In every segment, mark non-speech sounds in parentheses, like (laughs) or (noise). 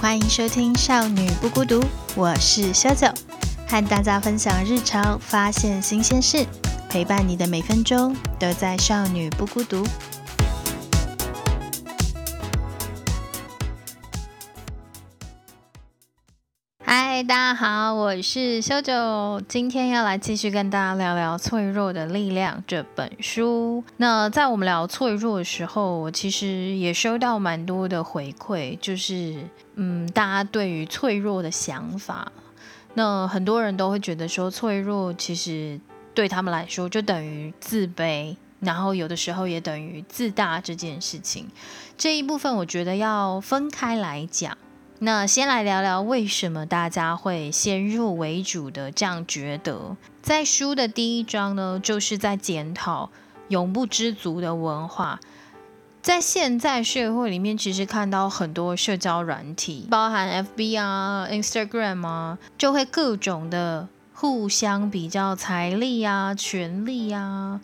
欢迎收听《少女不孤独》，我是小九，和大家分享日常，发现新鲜事，陪伴你的每分钟都在《少女不孤独》。大家好，我是修九，今天要来继续跟大家聊聊《脆弱的力量》这本书。那在我们聊脆弱的时候，我其实也收到蛮多的回馈，就是嗯，大家对于脆弱的想法。那很多人都会觉得说，脆弱其实对他们来说就等于自卑，然后有的时候也等于自大这件事情。这一部分我觉得要分开来讲。那先来聊聊为什么大家会先入为主的这样觉得。在书的第一章呢，就是在检讨永不知足的文化。在现在社会里面，其实看到很多社交软体，包含 FB 啊、Instagram 啊，就会各种的互相比较财力啊、权力啊。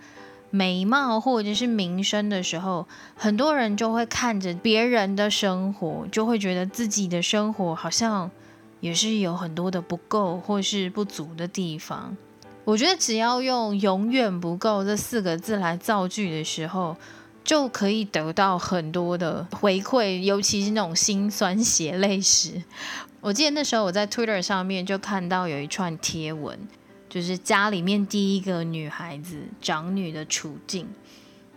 美貌或者是名声的时候，很多人就会看着别人的生活，就会觉得自己的生活好像也是有很多的不够或是不足的地方。我觉得只要用“永远不够”这四个字来造句的时候，就可以得到很多的回馈，尤其是那种心酸血泪史。我记得那时候我在 Twitter 上面就看到有一串贴文。就是家里面第一个女孩子长女的处境，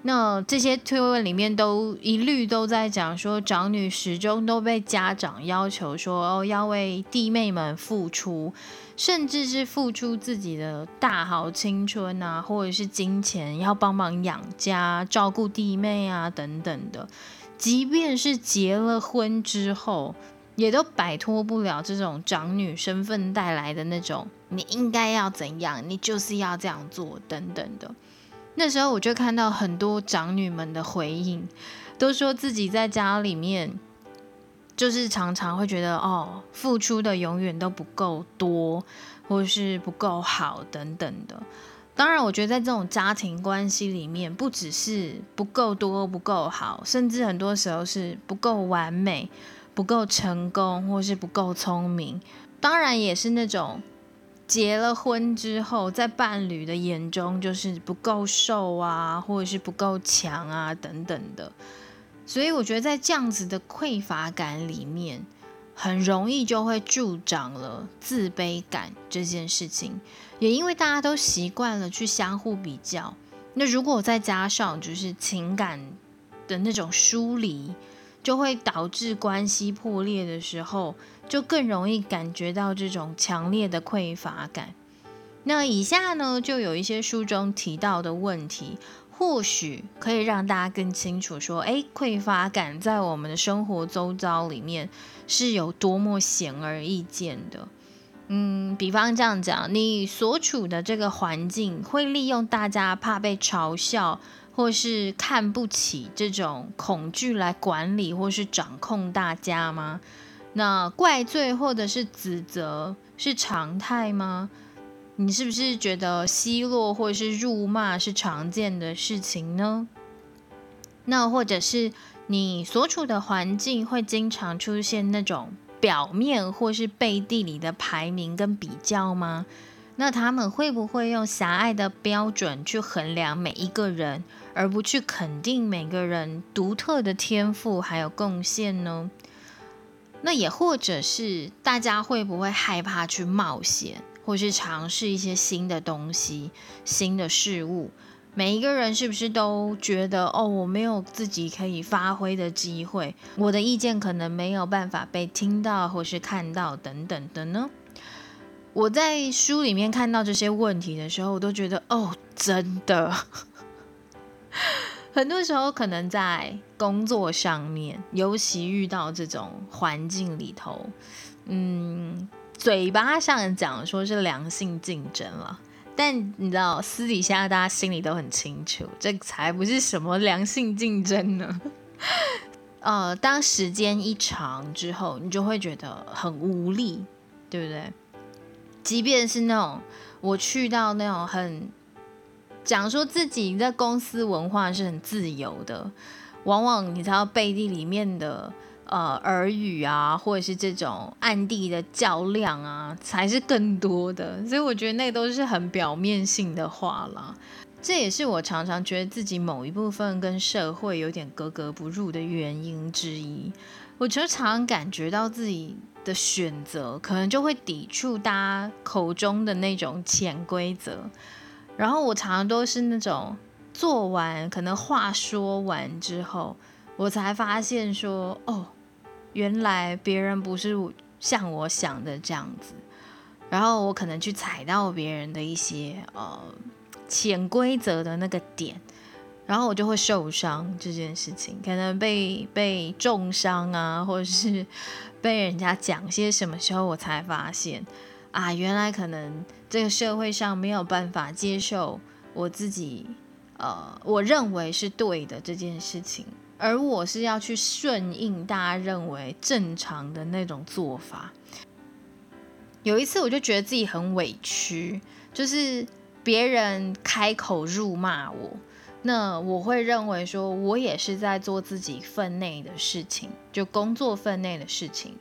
那这些推文里面都一律都在讲说，长女始终都被家长要求说哦要为弟妹们付出，甚至是付出自己的大好青春啊，或者是金钱，要帮忙养家、照顾弟妹啊等等的，即便是结了婚之后。也都摆脱不了这种长女身份带来的那种，你应该要怎样，你就是要这样做等等的。那时候我就看到很多长女们的回应，都说自己在家里面，就是常常会觉得哦，付出的永远都不够多，或是不够好等等的。当然，我觉得在这种家庭关系里面，不只是不够多、不够好，甚至很多时候是不够完美。不够成功，或是不够聪明，当然也是那种结了婚之后，在伴侣的眼中就是不够瘦啊，或者是不够强啊等等的。所以我觉得在这样子的匮乏感里面，很容易就会助长了自卑感这件事情。也因为大家都习惯了去相互比较，那如果再加上就是情感的那种疏离。就会导致关系破裂的时候，就更容易感觉到这种强烈的匮乏感。那以下呢，就有一些书中提到的问题，或许可以让大家更清楚说，哎，匮乏感在我们的生活周遭里面是有多么显而易见的。嗯，比方这样讲，你所处的这个环境会利用大家怕被嘲笑。或是看不起这种恐惧来管理或是掌控大家吗？那怪罪或者是指责是常态吗？你是不是觉得奚落或是辱骂是常见的事情呢？那或者是你所处的环境会经常出现那种表面或是背地里的排名跟比较吗？那他们会不会用狭隘的标准去衡量每一个人，而不去肯定每个人独特的天赋还有贡献呢？那也或者是大家会不会害怕去冒险，或是尝试一些新的东西、新的事物？每一个人是不是都觉得哦，我没有自己可以发挥的机会，我的意见可能没有办法被听到或是看到等等的呢？我在书里面看到这些问题的时候，我都觉得哦，真的，(laughs) 很多时候可能在工作上面，尤其遇到这种环境里头，嗯，嘴巴上讲说是良性竞争了，但你知道私底下大家心里都很清楚，这才不是什么良性竞争呢。呃，当时间一长之后，你就会觉得很无力，对不对？即便是那种我去到那种很讲说自己在公司文化是很自由的，往往你知道背地里面的呃耳语啊，或者是这种暗地的较量啊，才是更多的。所以我觉得那都是很表面性的话了。这也是我常常觉得自己某一部分跟社会有点格格不入的原因之一。我觉得常常感觉到自己的选择，可能就会抵触大家口中的那种潜规则。然后我常常都是那种做完，可能话说完之后，我才发现说，哦，原来别人不是像我想的这样子。然后我可能去踩到别人的一些呃。潜规则的那个点，然后我就会受伤这件事情，可能被被重伤啊，或者是被人家讲些什么时候，我才发现啊，原来可能这个社会上没有办法接受我自己，呃，我认为是对的这件事情，而我是要去顺应大家认为正常的那种做法。有一次我就觉得自己很委屈，就是。别人开口辱骂我，那我会认为说，我也是在做自己分内的事情，就工作分内的事情，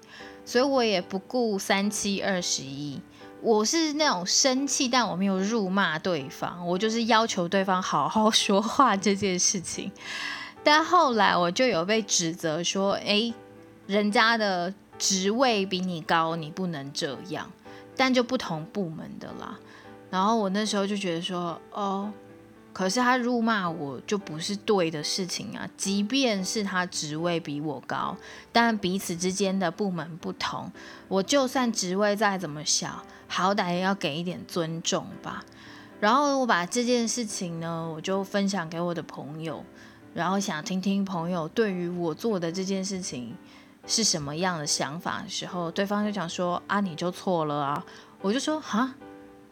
所以我也不顾三七二十一。我是那种生气，但我没有辱骂对方，我就是要求对方好好 (laughs) 说话这件事情。但后来我就有被指责说，哎，人家的职位比你高，你不能这样。但就不同部门的啦。然后我那时候就觉得说，哦，可是他辱骂我就不是对的事情啊。即便是他职位比我高，但彼此之间的部门不同，我就算职位再怎么小，好歹也要给一点尊重吧。然后我把这件事情呢，我就分享给我的朋友，然后想听听朋友对于我做的这件事情是什么样的想法的时候，对方就讲说，啊，你就错了啊。我就说，哈。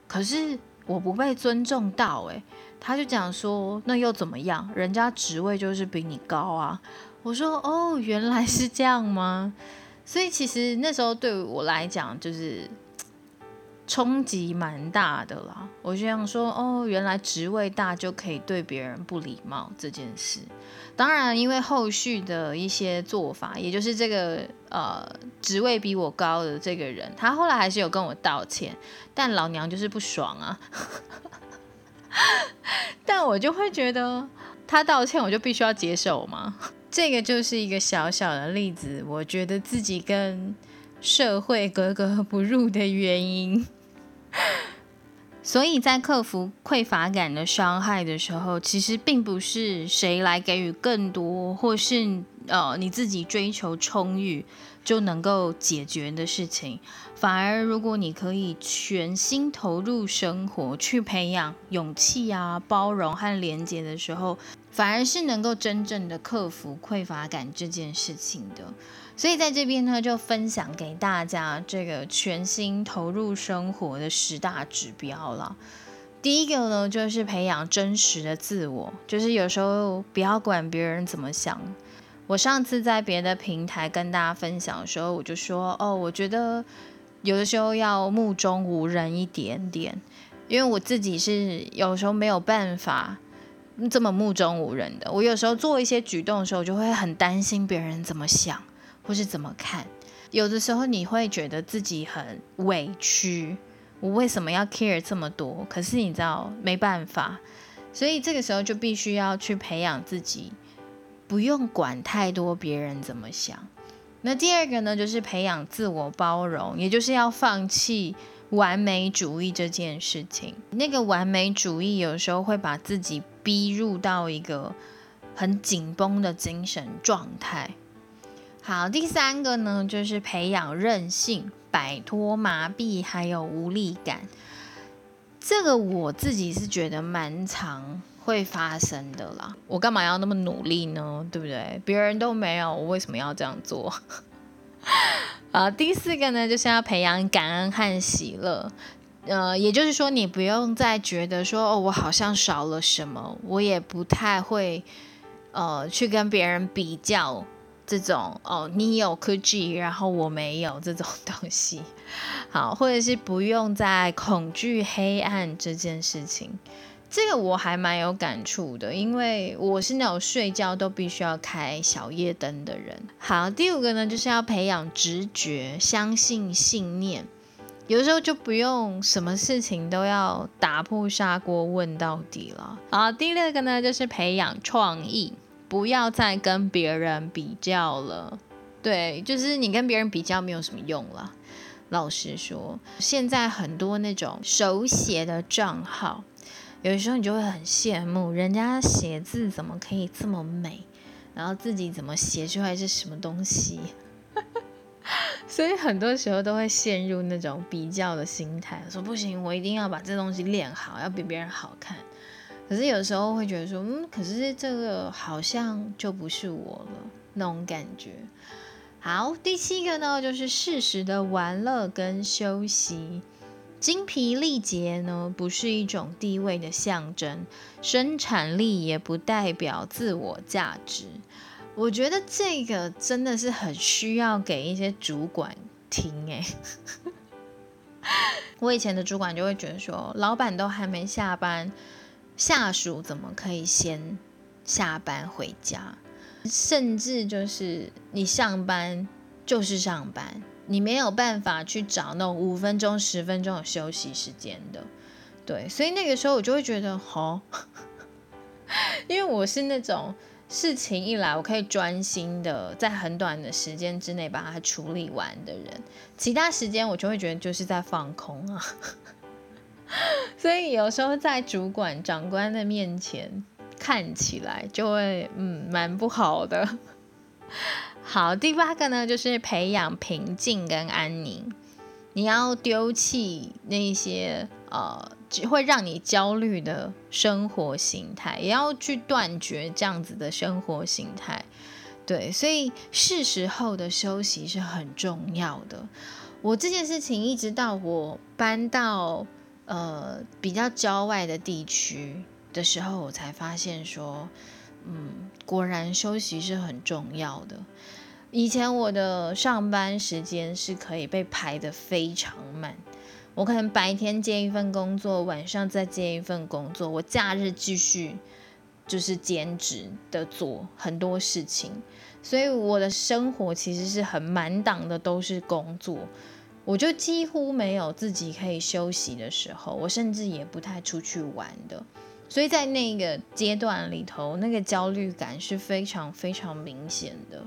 可是我不被尊重到，诶，他就讲说，那又怎么样？人家职位就是比你高啊。我说，哦，原来是这样吗？所以其实那时候对我来讲，就是。冲击蛮大的啦，我就想说，哦，原来职位大就可以对别人不礼貌这件事。当然，因为后续的一些做法，也就是这个呃职位比我高的这个人，他后来还是有跟我道歉，但老娘就是不爽啊。(laughs) (laughs) 但我就会觉得他道歉，我就必须要接受吗？(laughs) 这个就是一个小小的例子，我觉得自己跟社会格格不入的原因。所以在克服匮乏感的伤害的时候，其实并不是谁来给予更多，或是呃你自己追求充裕就能够解决的事情。反而，如果你可以全心投入生活，去培养勇气啊、包容和廉洁的时候，反而是能够真正的克服匮乏感这件事情的。所以在这边呢，就分享给大家这个全心投入生活的十大指标了。第一个呢，就是培养真实的自我，就是有时候不要管别人怎么想。我上次在别的平台跟大家分享的时候，我就说，哦，我觉得有的时候要目中无人一点点，因为我自己是有时候没有办法这么目中无人的。我有时候做一些举动的时候，就会很担心别人怎么想。或是怎么看？有的时候你会觉得自己很委屈，我为什么要 care 这么多？可是你知道没办法，所以这个时候就必须要去培养自己，不用管太多别人怎么想。那第二个呢，就是培养自我包容，也就是要放弃完美主义这件事情。那个完美主义有时候会把自己逼入到一个很紧绷的精神状态。好，第三个呢，就是培养韧性，摆脱麻痹还有无力感。这个我自己是觉得蛮常会发生的啦。我干嘛要那么努力呢？对不对？别人都没有，我为什么要这样做？(laughs) 啊，第四个呢，就是要培养感恩和喜乐。呃，也就是说，你不用再觉得说，哦，我好像少了什么，我也不太会呃去跟别人比较。这种哦，你有科技，然后我没有这种东西，好，或者是不用再恐惧黑暗这件事情。这个我还蛮有感触的，因为我是那种睡觉都必须要开小夜灯的人。好，第五个呢，就是要培养直觉，相信信念。有时候就不用什么事情都要打破砂锅问到底了。好，第六个呢，就是培养创意，不要再跟别人比较了。对，就是你跟别人比较没有什么用了。老实说，现在很多那种手写的账号。有时候你就会很羡慕人家写字怎么可以这么美，然后自己怎么写出来是什么东西，所以很多时候都会陷入那种比较的心态，说不行，我一定要把这东西练好，要比别人好看。可是有时候会觉得说，嗯，可是这个好像就不是我了那种感觉。好，第七个呢，就是适时的玩乐跟休息。精疲力竭呢，不是一种地位的象征，生产力也不代表自我价值。我觉得这个真的是很需要给一些主管听诶。(laughs) 我以前的主管就会觉得说，老板都还没下班，下属怎么可以先下班回家？甚至就是你上班就是上班。你没有办法去找那种五分钟、十分钟的休息时间的，对，所以那个时候我就会觉得，好，因为我是那种事情一来，我可以专心的在很短的时间之内把它处理完的人，其他时间我就会觉得就是在放空啊，(laughs) 所以有时候在主管、长官的面前看起来就会，嗯，蛮不好的。好，第八个呢，就是培养平静跟安宁。你要丢弃那些呃，只会让你焦虑的生活形态，也要去断绝这样子的生活形态。对，所以是时候的休息是很重要的。我这件事情一直到我搬到呃比较郊外的地区的时候，我才发现说，嗯，果然休息是很重要的。以前我的上班时间是可以被排得非常满，我可能白天接一份工作，晚上再接一份工作，我假日继续就是兼职的做很多事情，所以我的生活其实是很满档的，都是工作，我就几乎没有自己可以休息的时候，我甚至也不太出去玩的，所以在那个阶段里头，那个焦虑感是非常非常明显的。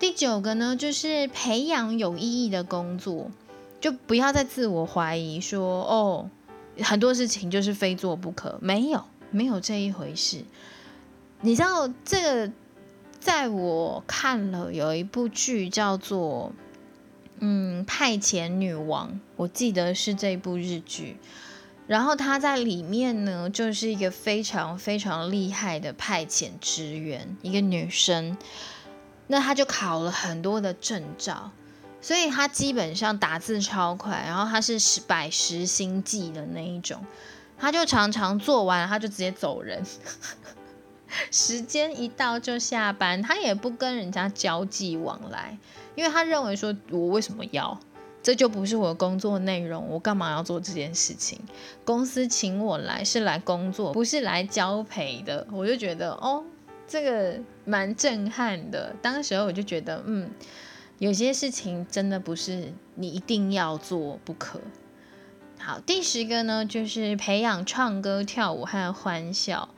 第九个呢，就是培养有意义的工作，就不要再自我怀疑说哦，很多事情就是非做不可，没有没有这一回事。你知道这个，在我看了有一部剧叫做嗯《派遣女王》，我记得是这部日剧，然后她在里面呢，就是一个非常非常厉害的派遣职员，一个女生。那他就考了很多的证照，所以他基本上打字超快，然后他是十百十星记的那一种，他就常常做完他就直接走人，(laughs) 时间一到就下班，他也不跟人家交际往来，因为他认为说我为什么要，这就不是我的工作内容，我干嘛要做这件事情？公司请我来是来工作，不是来交陪的，我就觉得哦。这个蛮震撼的，当时候我就觉得，嗯，有些事情真的不是你一定要做不可。好，第十个呢，就是培养唱歌、跳舞和欢笑，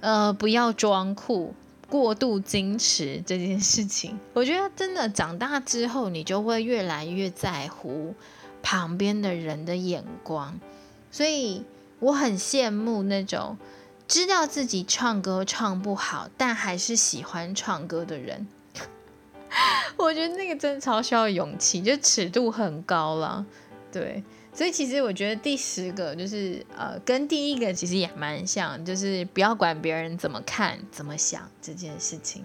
呃，不要装酷、过度矜持这件事情。(laughs) 我觉得真的长大之后，你就会越来越在乎旁边的人的眼光，所以我很羡慕那种。知道自己唱歌唱不好，但还是喜欢唱歌的人，(laughs) 我觉得那个真的超需要勇气，就尺度很高了。对，所以其实我觉得第十个就是呃，跟第一个其实也蛮像，就是不要管别人怎么看、怎么想这件事情。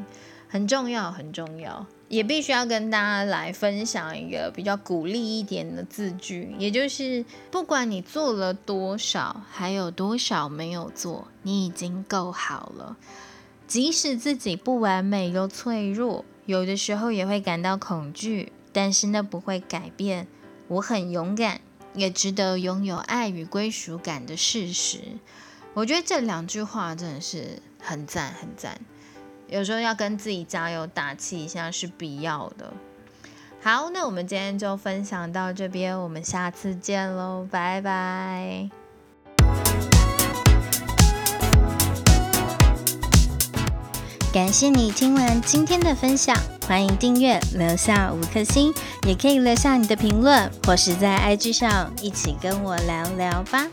很重要，很重要，也必须要跟大家来分享一个比较鼓励一点的字句，也就是不管你做了多少，还有多少没有做，你已经够好了。即使自己不完美又脆弱，有的时候也会感到恐惧，但是那不会改变我很勇敢，也值得拥有爱与归属感的事实。我觉得这两句话真的是很赞很赞，有时候要跟自己加油打气一下是必要的。好，那我们今天就分享到这边，我们下次见喽，拜拜。感谢你听完今天的分享，欢迎订阅，留下五颗星，也可以留下你的评论，或是在 IG 上一起跟我聊聊吧。